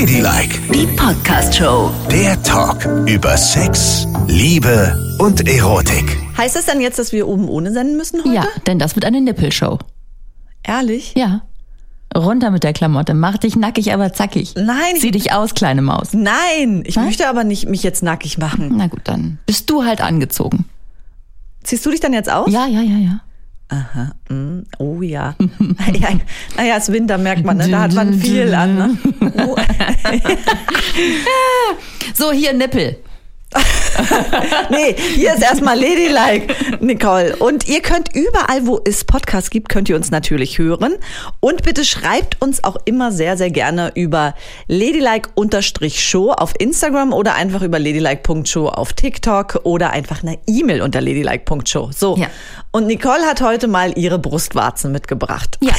Ladylike, Die Podcast-Show. der Talk über Sex, Liebe und Erotik. Heißt das dann jetzt, dass wir oben ohne senden müssen heute? Ja, denn das wird eine Nippelshow. Ehrlich? Ja. Runter mit der Klamotte. Mach dich nackig, aber zackig. Nein, ich- Zieh dich aus, kleine Maus. Nein, ich möchte aber nicht mich jetzt nackig machen. Na gut, dann bist du halt angezogen. Ziehst du dich dann jetzt aus? Ja, ja, ja, ja. Oh ja. ja. Naja, es ist Winter, merkt man, ne? da hat man viel an. Ne? Oh. So, hier Nippel. Nee, hier ist erstmal Ladylike, Nicole. Und ihr könnt überall, wo es Podcasts gibt, könnt ihr uns natürlich hören. Und bitte schreibt uns auch immer sehr, sehr gerne über ladylike-show auf Instagram oder einfach über ladylike.show auf TikTok oder einfach eine E-Mail unter ladylike.show. So. Ja. Und Nicole hat heute mal ihre Brustwarzen mitgebracht. Ja,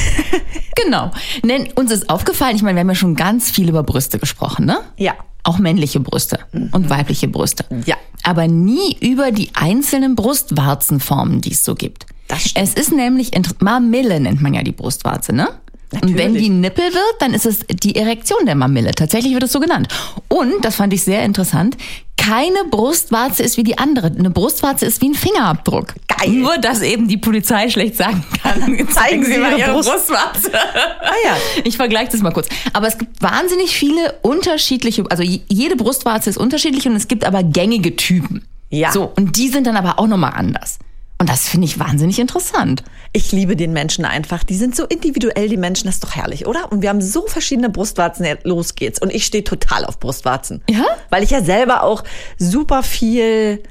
genau. Denn uns ist aufgefallen, ich meine, wir haben ja schon ganz viel über Brüste gesprochen, ne? Ja. Auch männliche Brüste und weibliche Brüste. Ja. Aber nie über die einzelnen Brustwarzenformen, die es so gibt. Das stimmt. Es ist nämlich, Mamille nennt man ja die Brustwarze, ne? Und wenn Natürlich. die Nippel wird, dann ist es die Erektion der Mamille. Tatsächlich wird es so genannt. Und, das fand ich sehr interessant, keine Brustwarze ist wie die andere. Eine Brustwarze ist wie ein Fingerabdruck. Geil. Nur, dass eben die Polizei schlecht sagen kann. Zeigen Sie mal Ihre Brust- Brustwarze. Ah ja. Ich vergleiche das mal kurz. Aber es gibt wahnsinnig viele unterschiedliche, also je- jede Brustwarze ist unterschiedlich und es gibt aber gängige Typen. Ja. So, und die sind dann aber auch nochmal anders. Und das finde ich wahnsinnig interessant. Ich liebe den Menschen einfach. Die sind so individuell, die Menschen. Das ist doch herrlich, oder? Und wir haben so verschiedene Brustwarzen. Ja, los geht's. Und ich stehe total auf Brustwarzen. Ja? Weil ich ja selber auch super viel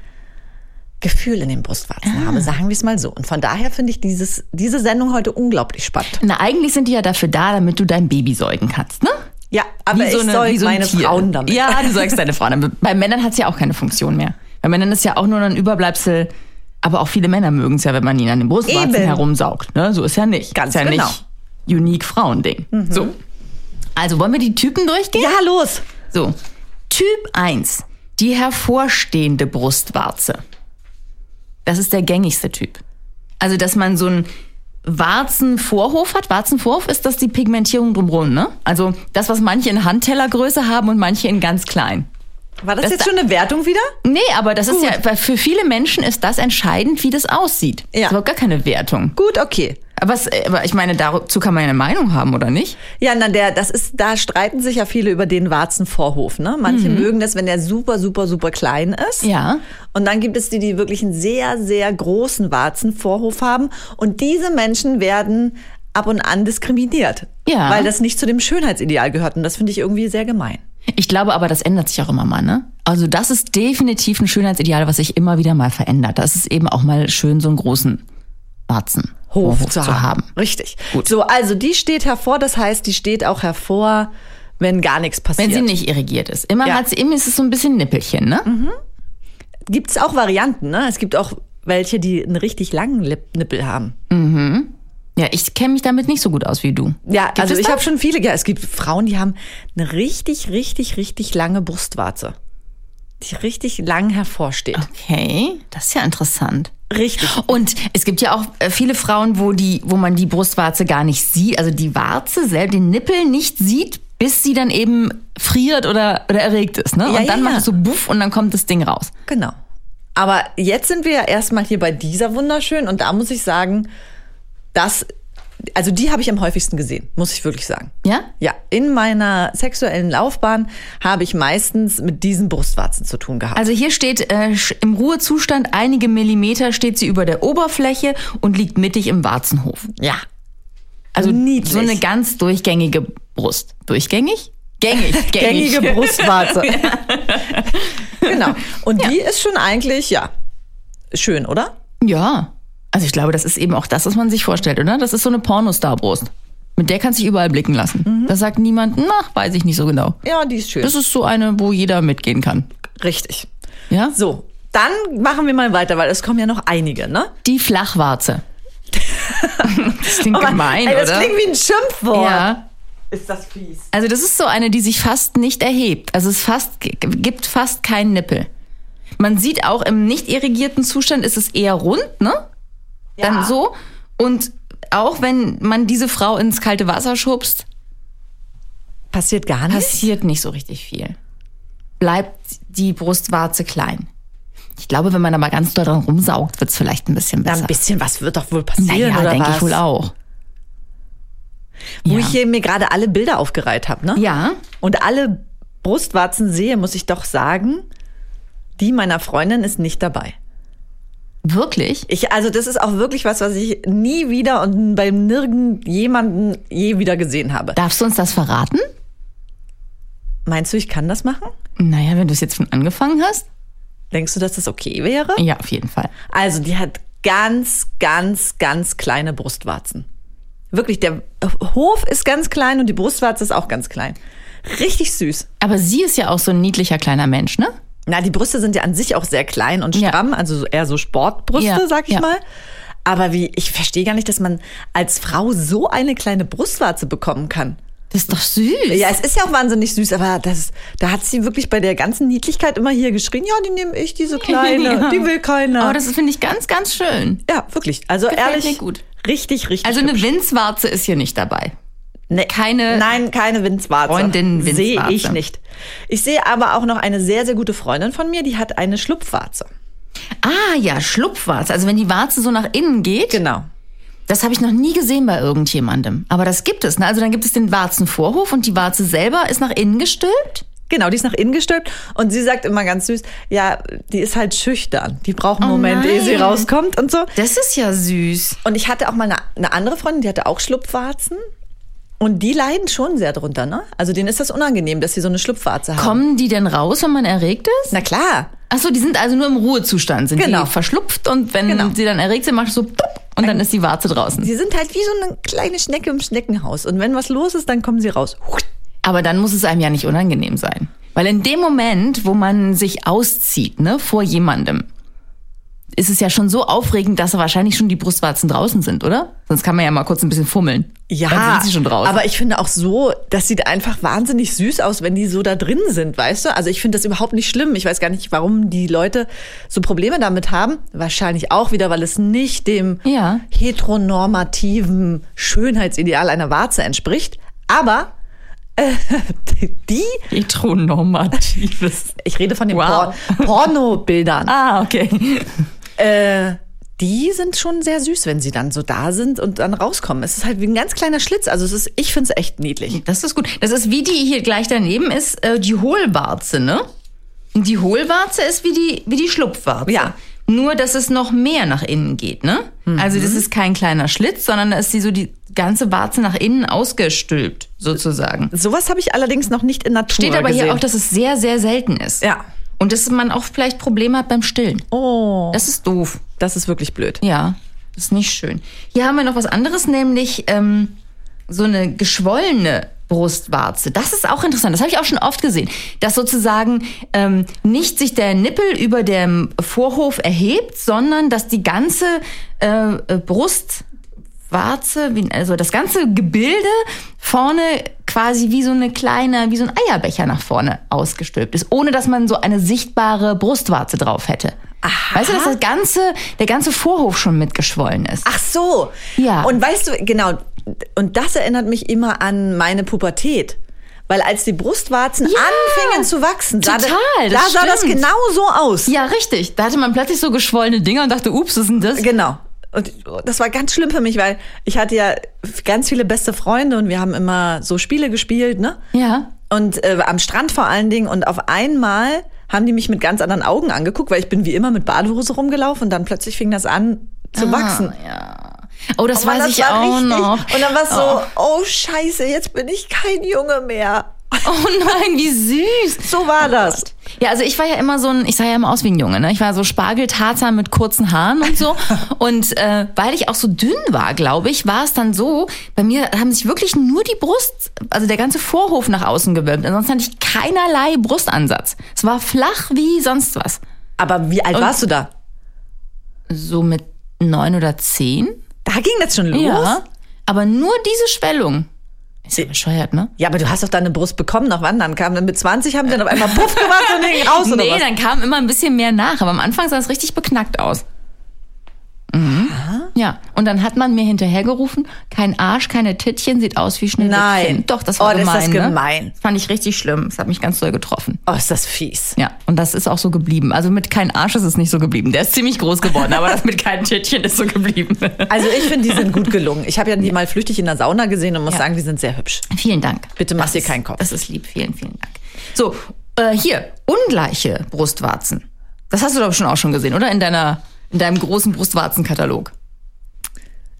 Gefühl in den Brustwarzen Ah. habe, sagen wir es mal so. Und von daher finde ich dieses, diese Sendung heute unglaublich spannend. Na, eigentlich sind die ja dafür da, damit du dein Baby säugen kannst, ne? Ja, aber ich soll wie so ein meine Tier. Frauen damit. Ja, du säugst deine Frauen damit. Bei Männern hat es ja auch keine Funktion mehr. Bei Männern ist ja auch nur ein Überbleibsel, aber auch viele Männer mögen es ja, wenn man ihn an den Brustwarzen Eben. herumsaugt. Ne? So ist ja nicht. Ganz ist ja genau. nicht unique Frauending. So. Also wollen wir die Typen durchgehen? Ja, los. So, Typ 1, die hervorstehende Brustwarze. Das ist der gängigste Typ. Also, dass man so einen Warzenvorhof hat. Warzenvorhof ist das die Pigmentierung drumherum, ne? Also das, was manche in Handtellergröße haben und manche in ganz klein. War das, Das jetzt da- schon eine Wertung wieder? Nee, aber das ist ja, weil für viele Menschen ist das entscheidend, wie das aussieht. Ja. Das ist überhaupt gar keine Wertung. Gut, okay. Aber, was, aber ich meine, dazu kann man ja eine Meinung haben, oder nicht? Ja, na, der, das ist, da streiten sich ja viele über den Warzenvorhof, ne? Manche mögen das, wenn der super, super, super klein ist. Mhm. Ja. Und dann gibt es die, die wirklich einen sehr, sehr großen Warzenvorhof haben. Und diese Menschen werden ab und an diskriminiert. Ja. Weil das nicht zu dem Schönheitsideal gehört. Und das finde ich irgendwie sehr gemein. Ich glaube aber, das ändert sich auch immer mal, ne? Also das ist definitiv ein Schönheitsideal, was sich immer wieder mal verändert. Das ist eben auch mal schön, so einen großen Warzen. Hof, zu, haben. Richtig. Gut. So, also die steht hervor. Das heißt, die steht auch hervor, wenn gar nichts passiert. Wenn sie nicht irrigiert ist. Immer Ja. hat sie, immer ist es so ein bisschen Nippelchen, ne? Gibt es auch Varianten, ne? Es gibt auch welche, die einen richtig langen Nippel haben. Ja, ich kenne mich damit nicht so gut aus wie du. Ja, Gibt also ich habe schon viele, ja, es gibt Frauen, die haben eine richtig, richtig, richtig lange Brustwarze. Die richtig lang hervorsteht. Okay, das ist ja interessant. Richtig. Und es gibt ja auch äh, viele Frauen, wo die, wo man die Brustwarze gar nicht sieht, also die Warze selbst, den Nippel nicht sieht, bis sie dann eben friert oder, oder erregt ist, ne? Ja, und dann ja, macht es so buff und dann kommt das Ding raus. Genau. Aber jetzt sind wir ja erstmal hier bei dieser wunderschön und da muss ich sagen, dass, also die habe ich am häufigsten gesehen, muss ich wirklich sagen. Ja? Ja, in meiner sexuellen Laufbahn habe ich meistens mit diesen Brustwarzen zu tun gehabt. Also hier steht äh, im Ruhezustand einige Millimeter steht sie über der Oberfläche und liegt mittig im Warzenhof. ja. Also Niedlich. so eine ganz durchgängige Brust. Durchgängig? Gängig, gängig. Gängige Brustwarze. genau. Und die ist schon eigentlich, ja, schön, oder? Ja. Also ich glaube, das ist eben auch das, was man sich vorstellt, oder? Das ist so eine Pornostar-Brust. Mit der kannst du dich überall blicken lassen. Mhm. Da sagt niemand, na, weiß ich nicht so genau. Ja, die ist schön. Das ist so eine, wo jeder mitgehen kann. Richtig. Ja? So, dann machen wir mal weiter, weil es kommen ja noch einige, ne? Die Flachwarze. das klingt Aber, gemein, ey, das oder? klingt wie ein Schimpfwort. ja. Ist das fies. Also das ist so eine, die sich fast nicht erhebt. Also es fast, gibt fast keinen Nippel. Man sieht auch im nicht irrigierten Zustand ist es eher rund, ne? Dann so. Und auch wenn man diese Frau ins kalte Wasser schubst, Passiert gar nichts? passiert nicht so richtig viel. Bleibt die Brustwarze klein. Ich glaube, wenn man da mal ganz doll dran rumsaugt, wird's vielleicht ein bisschen besser. ein bisschen was wird doch wohl passieren, naja, oder denke ich wohl auch. Wo Ja. ich hier mir gerade alle Bilder aufgereiht habe, ne? Ja, Und alle Brustwarzen sehe, muss ich doch sagen, die meiner Freundin ist nicht dabei. Wirklich. Ich, also das ist auch wirklich was, was ich nie wieder und bei nirgend jemanden je wieder gesehen habe. Darfst du uns das verraten? Meinst du, ich kann das machen? Naja, wenn du es jetzt schon angefangen hast. Denkst du, dass das okay wäre? Ja, auf jeden Fall. Also, die hat ganz, ganz, ganz kleine Brustwarzen. Wirklich, der Hof ist ganz klein und die Brustwarze ist auch ganz klein. Richtig süß. Aber sie ist ja auch so ein niedlicher kleiner Mensch, ne? Na, die Brüste sind ja an sich auch sehr klein und Ja. stramm, also eher so Sportbrüste, Ja, sag ich ja. mal. Aber wie, ich verstehe gar nicht, dass man als Frau so eine kleine Brustwarze bekommen kann. Das ist doch süß. Ja, es ist ja auch wahnsinnig süß, aber das, da hat sie wirklich bei der ganzen Niedlichkeit immer hier geschrien, ja, die nehme ich, diese kleine, Ja. die will keiner. Aber das finde ich ganz, ganz schön. ja, wirklich. Also Gefällt ehrlich, gut. richtig, richtig. Also eine. Winzwarze ist hier nicht dabei. Nee, keine- Nein, keine Winzwarze. Freundin Sehe Winzwarze. ich nicht. Ich sehe aber auch noch eine sehr, sehr gute Freundin von mir, die hat eine Schlupfwarze. Ah ja, Schlupfwarze. Also wenn die Warze so nach innen geht, Genau. das habe ich noch nie gesehen bei irgendjemandem. Aber das gibt es. Ne? Also dann gibt es den Warzenvorhof und die Warze selber ist nach innen gestülpt. Genau, die ist nach innen gestülpt und sie sagt immer ganz süß, ja, die ist halt schüchtern. Die braucht einen Oh Moment, ehe sie rauskommt und so. Das ist ja süß. Und ich hatte auch mal eine, eine andere Freundin, die hatte auch Schlupfwarzen. Und die leiden schon sehr drunter, ne? Also denen ist das unangenehm, dass sie so eine Schlupfwarze haben. Kommen die denn raus, wenn man erregt ist? Na klar. Achso, die sind also nur im Ruhezustand, sind Genau. die verschlupft und wenn Genau. sie dann erregt sind, macht es so plupp und dann ist die Warze draußen. Die sind halt wie so eine kleine Schnecke im Schneckenhaus. Und wenn was los ist, dann kommen sie raus. Aber dann muss es einem ja nicht unangenehm sein. Weil in dem Moment, wo man sich auszieht, ne, vor jemandem, ist es ja schon so aufregend, dass wahrscheinlich schon die Brustwarzen draußen sind, oder? Sonst kann man ja mal kurz ein bisschen fummeln. Ja, Dann sind sie schon draußen. aber ich finde auch so, das sieht einfach wahnsinnig süß aus, wenn die so da drin sind, weißt du? Also ich finde das überhaupt nicht schlimm. Ich weiß gar nicht, warum die Leute so Probleme damit haben. Wahrscheinlich auch wieder, weil es nicht dem Ja. heteronormativen Schönheitsideal einer Warze entspricht. Aber äh, die, Heteronormatives. ich rede von den Wow. Por Pornobildern. Ah, okay. Äh, die sind schon sehr süß, wenn sie dann so da sind und dann rauskommen. Es ist halt wie ein ganz kleiner Schlitz. Also es ist, ich finde es echt niedlich. Das ist gut. Das ist wie die hier gleich daneben ist, äh, die Hohlwarze, ne? Die Hohlwarze ist wie die, wie die Schlupfwarze. Ja. Nur, dass es noch mehr nach innen geht, ne? Also das ist kein kleiner Schlitz, sondern da ist die so die ganze Warze nach innen ausgestülpt, sozusagen. Sowas habe ich allerdings noch nicht in Natur Steht aber gesehen. hier auch, dass es sehr, sehr selten ist. Ja. Und dass man auch vielleicht Probleme hat beim Stillen. Oh, Das ist doof. das ist wirklich blöd. Ja, das ist nicht schön. Hier haben wir noch was anderes, nämlich ähm, so eine geschwollene Brustwarze. Das ist auch interessant. Das habe ich auch schon oft gesehen, dass sozusagen ähm, nicht sich der Nippel über dem Vorhof erhebt, sondern dass die ganze äh, Brustwarze, also das ganze Gebilde vorne quasi wie so eine kleine, wie so ein Eierbecher nach vorne ausgestülpt ist, ohne dass man so eine sichtbare Brustwarze drauf hätte. Aha. Weißt du, dass das ganze, der ganze Vorhof schon mitgeschwollen ist? Ach so. Ja. Und weißt du, genau, und das erinnert mich immer an meine Pubertät. Weil als die Brustwarzen Ja. anfingen zu wachsen, Total, da, da sah das genau so aus. Ja, richtig. Da hatte man plötzlich so geschwollene Dinger und dachte, ups, was ist denn das? Genau. Und das war ganz schlimm für mich, weil ich hatte ja ganz viele beste Freunde und wir haben immer so Spiele gespielt, ne? Ja. Und äh, am Strand vor allen Dingen. Und auf einmal haben die mich mit ganz anderen Augen angeguckt, weil ich bin wie immer mit Badehose rumgelaufen und dann plötzlich fing das an zu wachsen. Ah, ja. Oh, das Aber weiß das ich war auch richtig- noch. Und dann war es so, oh scheiße, jetzt bin ich kein Junge mehr. Oh nein, wie süß. So war das. Ja, also ich war ja immer so ein, ich sah ja immer aus wie ein Junge, ne? Ich war so Spargeltarzan mit kurzen Haaren und so. und äh, weil ich auch so dünn war, glaube ich, war es dann so, bei mir haben sich wirklich nur die Brust, also der ganze Vorhof nach außen gewölbt. Ansonsten hatte ich keinerlei Brustansatz. Es war flach wie sonst was. Aber wie alt warst du da? So mit neun oder zehn. Da ging das schon los? Ja. Aber nur diese Schwellung. Ist ja bescheuert, ne? Ja, aber du hast doch deine Brust bekommen. Nach wann dann kam? Dann mit 20 haben die dann auf einmal Puff gemacht und ging raus oder nee, was? dann kam immer ein bisschen mehr nach. Aber am Anfang sah es richtig beknackt aus. Mhm. Ja, und dann hat man mir hinterhergerufen, kein Arsch, keine Tittchen, sieht aus wie Schneewittchen. Nein. Doch, das war Oh, das ist gemein. das Ne? gemein. Das fand ich richtig schlimm. Das hat mich ganz doll getroffen. Oh, ist das fies. Ja, und das ist auch so geblieben. Also mit kein Arsch ist es nicht so geblieben. Der ist ziemlich groß geworden, aber das mit kein Tittchen ist so geblieben. Also ich finde, die sind gut gelungen. Ich habe ja die mal flüchtig in der Sauna gesehen und muss Ja. sagen, die sind sehr hübsch. Vielen Dank. Bitte mach dir keinen Kopf. Das ist lieb. Vielen, vielen Dank. So, äh, hier, ungleiche Brustwarzen. Das hast du doch schon auch schon gesehen, oder? In deiner, in deinem großen Brustwarzenkatalog.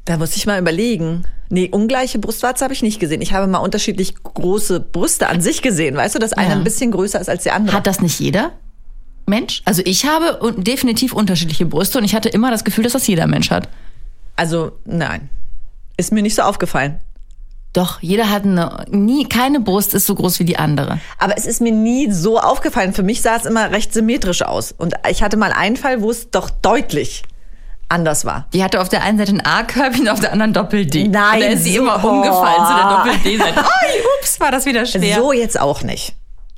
Da muss ich mal überlegen. Nee, ungleiche Brustwarze habe ich nicht gesehen. Ich habe mal unterschiedlich große Brüste an sich gesehen. Weißt du, dass eine Ja. ein bisschen größer ist als die andere? Hat das nicht jeder Mensch? Also ich habe definitiv unterschiedliche Brüste und ich hatte immer das Gefühl, dass das jeder Mensch hat. Also, nein. Ist mir nicht so aufgefallen. Doch, jeder hat eine, nie, keine Brust ist so groß wie die andere. Aber es ist mir nie so aufgefallen. Für mich sah es immer recht symmetrisch aus. Und ich hatte mal einen Fall, wo es doch deutlich anders war. Die hatte auf der einen Seite ein A-Körbchen, auf der anderen Doppel-D. Nein, Und da ist sie so- immer umgefallen zu der Oh. Doppel-D-Seite. Ui, ups, war das wieder schwer. So jetzt auch nicht.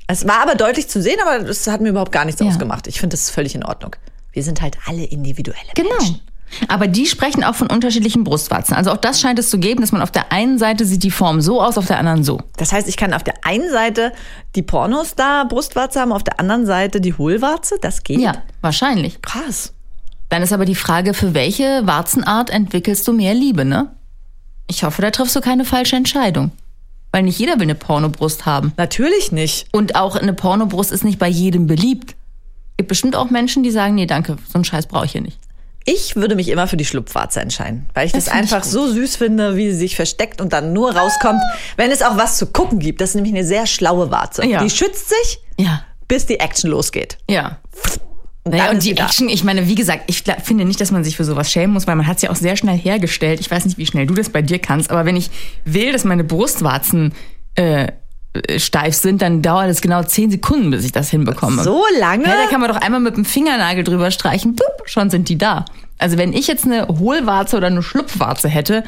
Es war aber deutlich zu sehen, aber das hat mir überhaupt gar nichts Ja. ausgemacht. Ich finde, das ist völlig in Ordnung. Wir sind halt alle individuelle Genau. Menschen. Aber die sprechen auch von unterschiedlichen Brustwarzen. Also auch das scheint es zu geben, dass man auf der einen Seite sieht die Form so aus, auf der anderen so. Das heißt, ich kann auf der einen Seite die Pornostar-Brustwarze haben, auf der anderen Seite die Hohlwarze. Das geht. Ja, wahrscheinlich. Krass. Dann ist aber die Frage, für welche Warzenart entwickelst du mehr Liebe, ne? Ich hoffe, da triffst du keine falsche Entscheidung. Weil nicht jeder will eine Pornobrust haben. Natürlich nicht. Und auch eine Pornobrust ist nicht bei jedem beliebt. Gibt bestimmt auch Menschen, die sagen, nee, danke, so einen Scheiß brauche ich hier nicht. Ich würde mich immer für die Schlupfwarze entscheiden, weil ich das, Das ich einfach gut. so süß finde, wie sie sich versteckt und dann nur rauskommt, wenn es auch was zu gucken gibt. Das ist nämlich eine sehr schlaue Warze. Ja. Die schützt sich, Ja. bis die Action losgeht. Ja. Und Naja, und die. Action, ich meine, wie gesagt, ich finde nicht, dass man sich für sowas schämen muss, weil man hat es ja auch sehr schnell hergestellt. Ich weiß nicht, wie schnell du das bei dir kannst, aber wenn ich will, dass meine Brustwarzen äh, äh, steif sind, dann dauert es genau zehn Sekunden, bis ich das hinbekomme. So lange? Ja, da kann man doch einmal mit dem Fingernagel drüber streichen, bup, schon sind die da. Also wenn ich jetzt eine Hohlwarze oder eine Schlupfwarze hätte,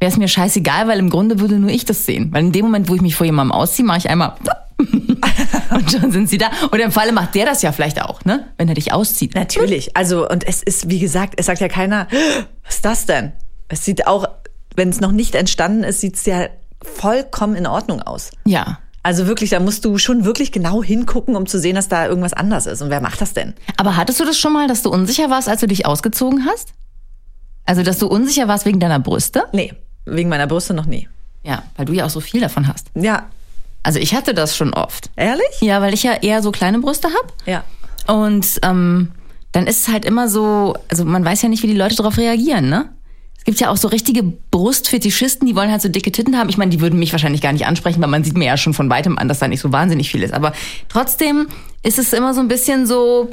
wäre es mir scheißegal, weil im Grunde würde nur ich das sehen. Weil in dem Moment, wo ich mich vor jemandem ausziehe, mache ich einmal und schon sind sie da. Oder im Falle macht der das ja vielleicht auch, ne? Wenn er dich auszieht. Natürlich. Also, und es ist, wie gesagt, es sagt ja keiner, was ist das denn? Es sieht auch, wenn es noch nicht entstanden ist, sieht es ja vollkommen in Ordnung aus. Ja. Also wirklich, da musst du schon wirklich genau hingucken, um zu sehen, dass da irgendwas anders ist. Und wer macht das denn? Aber hattest du das schon mal, dass du unsicher warst, als du dich ausgezogen hast? Also, dass du unsicher warst wegen deiner Brüste? Nee, wegen meiner Brüste noch nie. Ja, weil du ja auch so viel davon hast. Ja, Also ich hatte das schon oft. ehrlich? Ja, weil ich ja eher so kleine Brüste habe. Ja. Und ähm, dann ist es halt immer so, also man weiß ja nicht, wie die Leute darauf reagieren, ne? Es gibt ja auch so richtige Brustfetischisten, die wollen halt so dicke Titten haben. Ich meine, die würden mich wahrscheinlich gar nicht ansprechen, weil man sieht mir ja schon von weitem an, dass da nicht so wahnsinnig viel ist. Aber trotzdem ist es immer so ein bisschen so,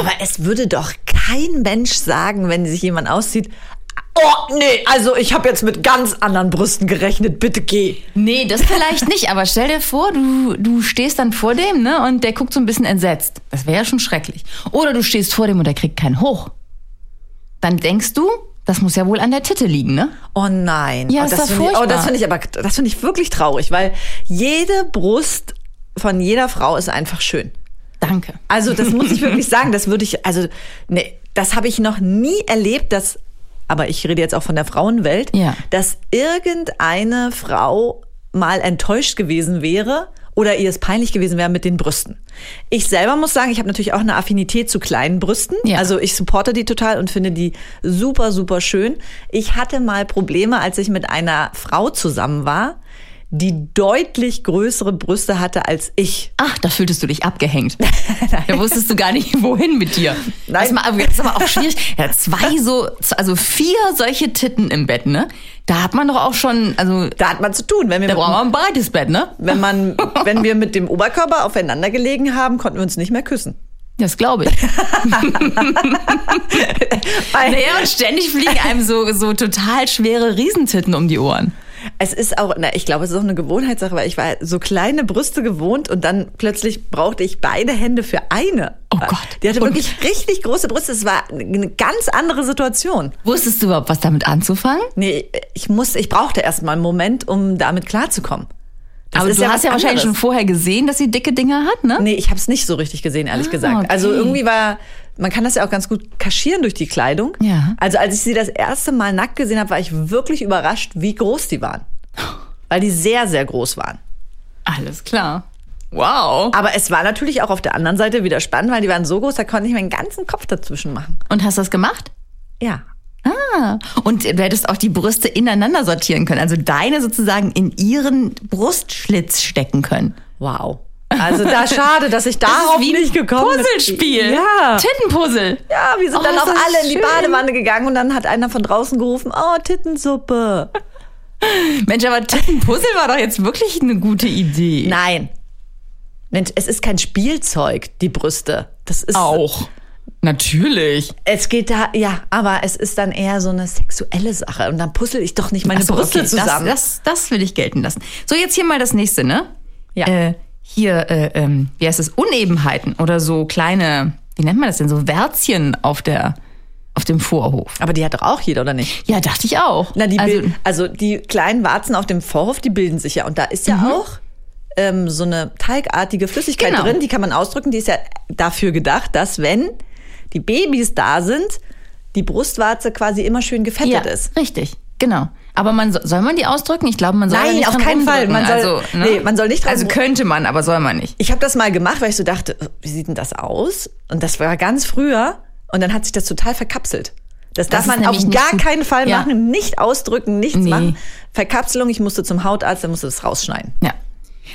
Aber es würde doch kein Mensch sagen, wenn sich jemand auszieht, oh nee, also ich habe jetzt mit ganz anderen Brüsten gerechnet, bitte geh. nee, das vielleicht nicht. Aber stell dir vor, du, du stehst dann vor dem, ne? Und der guckt so ein bisschen entsetzt. Das wäre ja schon schrecklich. Oder du stehst vor dem und der kriegt keinen hoch. Dann denkst du, das muss ja wohl an der Titte liegen, ne? Oh nein. Ja, oh, ist das doch finde ich, oh, das finde ich aber, das finde ich wirklich traurig, weil jede Brust von jeder Frau ist einfach schön. Danke. Also das muss ich wirklich sagen, das würde ich, also nee, das habe ich noch nie erlebt, dass, aber ich rede jetzt auch von der Frauenwelt, Ja. dass irgendeine Frau mal enttäuscht gewesen wäre oder ihr es peinlich gewesen wäre mit den Brüsten. Ich selber muss sagen, ich habe natürlich auch eine Affinität zu kleinen Brüsten. Ja. Also ich supporte die total und finde die super, super schön. Ich hatte mal Probleme, als ich mit einer Frau zusammen war, die deutlich größere Brüste hatte als ich. Ach, da fühltest du dich abgehängt. Da wusstest du gar nicht, wohin mit dir. Nein. Das, ist aber auch schwierig. Ja, zwei so, also vier solche Titten im Bett, ne? Da hat man doch auch schon, also Da hat man zu tun, wenn wir da braucht man ein breites Bett, ne? Wenn man, wenn wir mit dem Oberkörper aufeinander gelegen haben, konnten wir uns nicht mehr küssen. Das glaube ich. Naja, und ständig fliegen einem so, so total schwere Riesentitten um die Ohren. Es ist auch, na, ich glaube, es ist auch eine Gewohnheitssache, weil ich war so kleine Brüste gewohnt und dann plötzlich brauchte ich beide Hände für eine. Oh Gott. Die hatte Und- wirklich richtig große Brüste. Es war eine ganz andere Situation. Wusstest du überhaupt, was damit anzufangen? Nee, ich musste, ich brauchte erst mal einen Moment, um damit klarzukommen. Das aber du ja hast ja wahrscheinlich schon anderes. vorher gesehen, dass sie dicke Dinger hat, ne? Nee, ich habe es nicht so richtig gesehen, ehrlich Ah, gesagt. okay. Also irgendwie war man kann das ja auch ganz gut kaschieren durch die Kleidung. Ja. Also als ich sie das erste Mal nackt gesehen habe, war ich wirklich überrascht, wie groß die waren. Weil die sehr, sehr groß waren. Alles klar. Wow. Aber es war natürlich auch auf der anderen Seite wieder spannend, weil die waren so groß, da konnte ich meinen ganzen Kopf dazwischen machen. Und hast du das gemacht? Ja. Ah. Und du hättest auch die Brüste ineinander sortieren können. Also deine sozusagen in ihren Brustschlitz stecken können. Wow. Also da schade, dass ich darauf ein nicht gekommen bin. Puzzlespiel. Ja. Tittenpuzzle. Ja, wir sind Oh, dann auch das alle in die schön. Badewanne gegangen und dann hat einer von draußen gerufen, oh, Tittensuppe. Mensch, aber Tittenpuzzle war doch jetzt wirklich eine gute Idee. Nein. Mensch, es ist kein Spielzeug, die Brüste. Das ist Auch. Natürlich. Es geht da, ja, aber es ist dann eher so eine sexuelle Sache. Und dann puzzle ich doch nicht meine so, Brüste okay, zusammen. Das, das, das will ich gelten lassen. So, jetzt hier mal das nächste, ne? Ja. Äh, hier, äh, ähm, wie heißt es? Unebenheiten oder so kleine, wie nennt man das denn? So Wärzchen auf der, auf dem Vorhof. aber die hat doch auch jeder, oder nicht? Ja, dachte ich auch. Na, die also, also, also die kleinen Warzen auf dem Vorhof, die bilden sich ja. Und da ist ja auch ähm, so eine teigartige Flüssigkeit Genau. drin, die kann man ausdrücken. Die ist ja dafür gedacht, dass wenn die Babys da sind, die Brustwarze quasi immer schön gefettet ja, ist. richtig, genau. Aber man so- soll man die ausdrücken? Ich glaube, man soll Nein, da nicht auf keinen Fall. Man soll- also, ne? nee, man soll nicht dran Also könnte man, aber soll man nicht. Ich habe das mal gemacht, weil ich so dachte, wie sieht denn das aus? Und das war ganz früher. Und dann hat sich das total verkapselt. Das, darf ist man auf nicht gar gut. keinen Fall Ja. machen. Nicht ausdrücken, nichts Nee. machen. Verkapselung, ich musste zum Hautarzt, der musste das rausschneiden. Ja.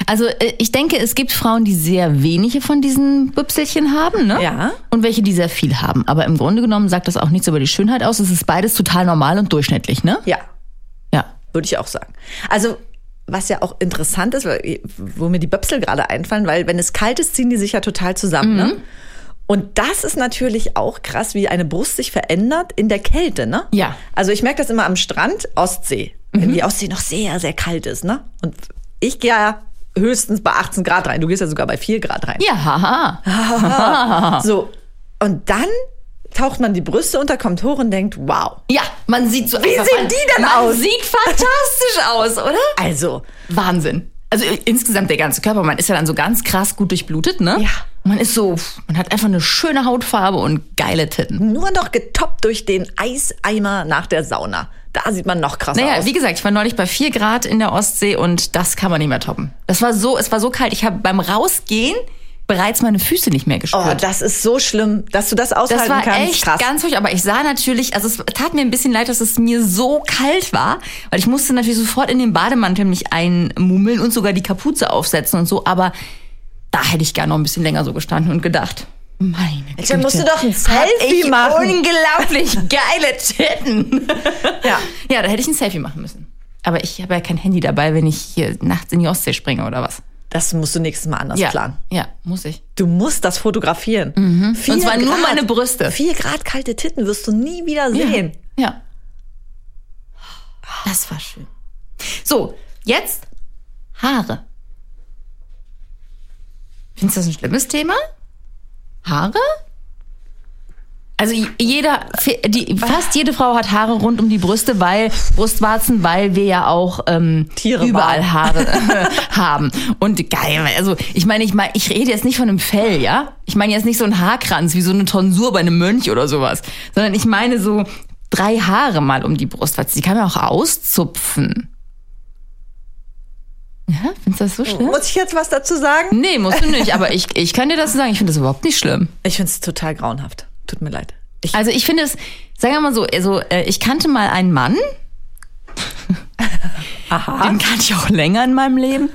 Also äh, ich denke, es gibt Frauen, die sehr wenige von diesen Büpselchen haben, ne? Ja. Und welche, die sehr viel haben. Aber im Grunde genommen sagt das auch nichts über die Schönheit aus. Es ist beides total normal und durchschnittlich, ne? Ja, Ja. Würde ich auch sagen. Also, was ja auch interessant ist, wo mir die Böpsel gerade einfallen, weil wenn es kalt ist, ziehen die sich ja total zusammen. Ne? Mhm. Und das ist natürlich auch krass, wie eine Brust sich verändert in der Kälte, ne? Ja. Mhm. Also ich merke das immer am Strand, Ostsee, wenn die Ostsee noch sehr, sehr kalt ist, ne? Und ich gehe ja höchstens bei 18 Grad rein. Du gehst ja sogar bei 4 Grad rein. Ja, haha. So. Und dann taucht man die Brüste unter, kommt hoch und denkt, wow. Ja, man sieht so. Wie sehen die denn aus? Sieht fantastisch aus, oder? Also, Wahnsinn. Also äh, insgesamt der ganze Körper, man ist ja dann so ganz krass gut durchblutet, ne? Ja. Man ist so, man hat einfach eine schöne Hautfarbe und geile Titten. nur noch getoppt durch den Eiseimer nach der Sauna. Da sieht man noch krasser Naja, aus. wie gesagt, ich war neulich bei 4 Grad in der Ostsee und das kann man nicht mehr toppen. Das war so, es war so kalt. Ich habe beim Rausgehen bereits meine Füße nicht mehr Oh, gespürt. das ist so schlimm, dass du das aushalten das war kannst. echt Krass. ganz furchtbar. Aber ich sah natürlich, also es tat mir ein bisschen leid, dass es mir so kalt war, weil ich musste natürlich sofort in den Bademantel mich einmummeln und sogar die Kapuze aufsetzen und so. Aber da hätte ich gerne noch ein bisschen länger so gestanden und gedacht, meine Güte. Dann musst du doch ein Selfie machen. unglaublich geile Titten. Ja. Ja, da hätte ich ein Selfie machen müssen. Aber ich habe ja kein Handy dabei, wenn ich hier nachts in die Ostsee springe oder was. Das musst du nächstes Mal anders Ja, planen. ja, muss ich. Du musst das fotografieren. Vier Und zwar nur Grad. meine Brüste. Vier Grad kalte Titten wirst du nie wieder sehen. Ja. Das war schön. So, jetzt Haare. Findest du das ein schlimmes Thema? Haare? Also jeder, die, fast jede Frau hat Haare rund um die Brüste, weil Brustwarzen, weil wir ja auch ähm, Tiere überall waren. Haare haben. Und geil, also ich meine, ich meine, ich rede jetzt nicht von einem Fell, ja? Ich meine jetzt nicht so ein Haarkranz wie so eine Tonsur bei einem Mönch oder sowas, sondern ich meine so drei Haare mal um die Brustwarze. Die kann man auch auszupfen. Ja, findest du das so schlimm? Muss ich jetzt was dazu sagen? Nee, musst du nicht, aber ich, ich kann dir das sagen, ich finde das überhaupt nicht schlimm. Ich finde es total grauenhaft. Tut mir leid. Ich, Also ich finde es, sagen wir mal so, also äh, ich kannte mal einen Mann, aha. den kannte ich auch länger in meinem Leben.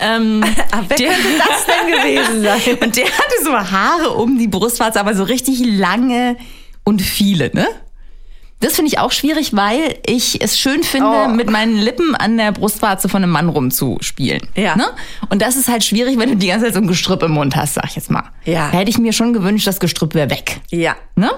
Ähm, Ah, wer der- könnte das denn gewesen sein? und der hatte so Haare um die Brustwarze, aber so richtig lange und viele, ne? Das finde ich auch schwierig, weil ich es schön finde, Oh. mit meinen Lippen an der Brustwarze von einem Mann rumzuspielen. Ja. Ne? Und das ist halt schwierig, wenn du die ganze Zeit so ein Gestrüpp im Mund hast, sag ich jetzt mal. Ja. Da hätte ich mir schon gewünscht, das Gestrüpp wäre weg. Ja. Ne?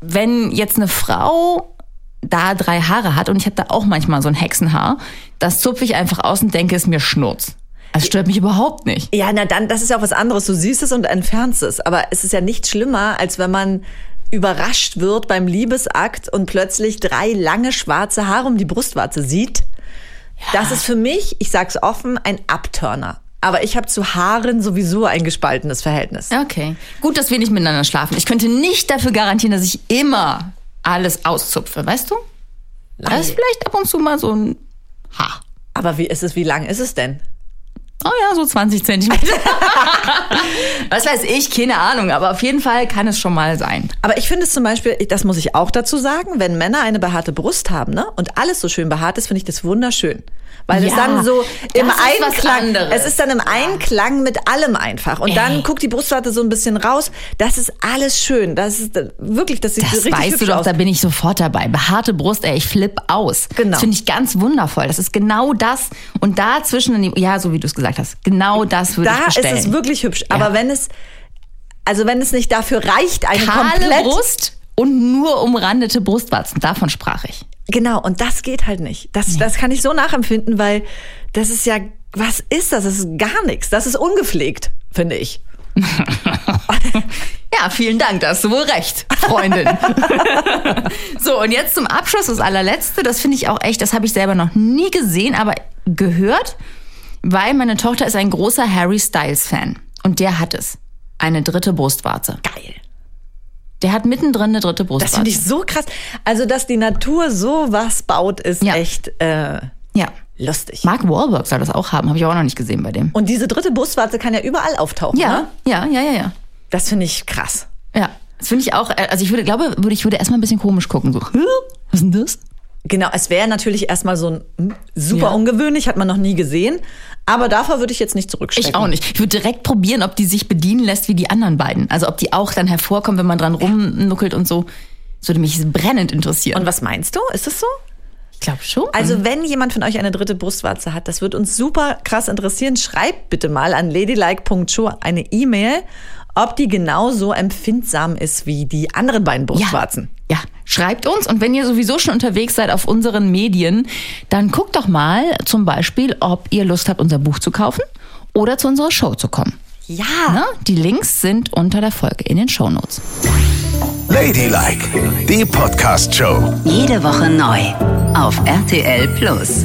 Wenn jetzt eine Frau da drei Haare hat und ich habe da auch manchmal so ein Hexenhaar, das zupfe ich einfach aus und denke, es ist mir Schnurz. Das stört mich überhaupt nicht. Ja, na dann, das ist ja auch was anderes. Du siehst es und entfernst es. Aber es ist ja nicht schlimmer, als wenn man überrascht wird beim Liebesakt und plötzlich drei lange schwarze Haare um die Brustwarze sieht. Das ist für mich, ich sag's offen, ein Abturner. Aber ich habe zu Haaren sowieso ein gespaltenes Verhältnis. Okay. Gut, dass wir nicht miteinander schlafen. Ich könnte nicht dafür garantieren, dass ich immer alles auszupfe, weißt du? Da ist vielleicht ab und zu mal so ein Haar. Aber wie ist es, wie lang ist es denn? Oh ja, so 20 Zentimeter. Was weiß ich, keine Ahnung, aber auf jeden Fall kann es schon mal sein. Aber ich finde es zum Beispiel, das muss ich auch dazu sagen, wenn Männer eine behaarte Brust haben, ne, und alles so schön behaart ist, finde ich das wunderschön. Weil es Ja, dann so im Einklang, es ist dann im Einklang mit allem einfach. Und dann Ey. guckt die Brustwarte so ein bisschen raus. Das ist alles schön. Das ist äh, wirklich, das sieht Das richtig weißt du doch, aus. da bin ich sofort dabei. Behaarte Brust, ey, ich flipp aus. Genau. Das finde ich ganz wundervoll. Das ist genau das. Und dazwischen, ja, so wie du es gesagt hast, genau das würde ich da ist bestellen. es wirklich hübsch. Aber wenn es, also wenn es nicht dafür reicht, eine Kahle komplett Brust und nur umrandete Brustwarzen. Davon sprach ich. Genau, und das geht halt nicht. Das, das kann ich so nachempfinden, weil das ist ja, was ist das? Das ist gar nichts. Das ist ungepflegt, finde ich. Ja, vielen Dank, da hast du wohl recht, Freundin. so, und jetzt zum Abschluss das allerletzte. Das finde ich auch echt, das habe ich selber noch nie gesehen, aber gehört, weil meine Tochter ist ein großer Harry Styles-Fan. Und der hat es. Eine dritte Brustwarze. Geil. Der hat mittendrin eine dritte Das Brustwarze. finde ich so krass. Also, dass die Natur so was baut, ist Ja. echt äh, ja. lustig. Mark Wahlberg soll das auch haben, habe ich auch noch nicht gesehen bei dem. Und diese dritte Brustwarze kann ja überall auftauchen. Ja, Ne? ja, ja, ja, ja. Das finde ich krass. Ja, das finde ich auch, äh, also ich würde, glaube, würde, ich würde erstmal ein bisschen komisch gucken, so, "Hä? was ist denn das? Genau, es wäre natürlich erstmal so ein hm, super Ja. ungewöhnlich, hat man noch nie gesehen. Aber davor würde ich jetzt nicht zurückschrecken. Ich auch nicht. Ich würde direkt probieren, ob die sich bedienen lässt wie die anderen beiden. Also ob die auch dann hervorkommen, wenn man dran rumnuckelt und so. Das würde mich brennend interessieren. Und was meinst du? Ist es so? ich glaube schon. Also, wenn jemand von euch eine dritte Brustwarze hat, das wird uns super krass interessieren. Schreibt bitte mal an ladylike.show eine E-Mail, ob die genauso empfindsam ist wie die anderen beiden Brustwarzen. Ja, ja, schreibt uns und wenn ihr sowieso schon unterwegs seid auf unseren Medien, dann guckt doch mal zum Beispiel, ob ihr Lust habt, unser Buch zu kaufen oder zu unserer Show zu kommen. Ja. Na, die Links sind unter der Folge in den Shownotes. Ladylike, die Podcast-Show. Jede Woche neu auf RTL Plus.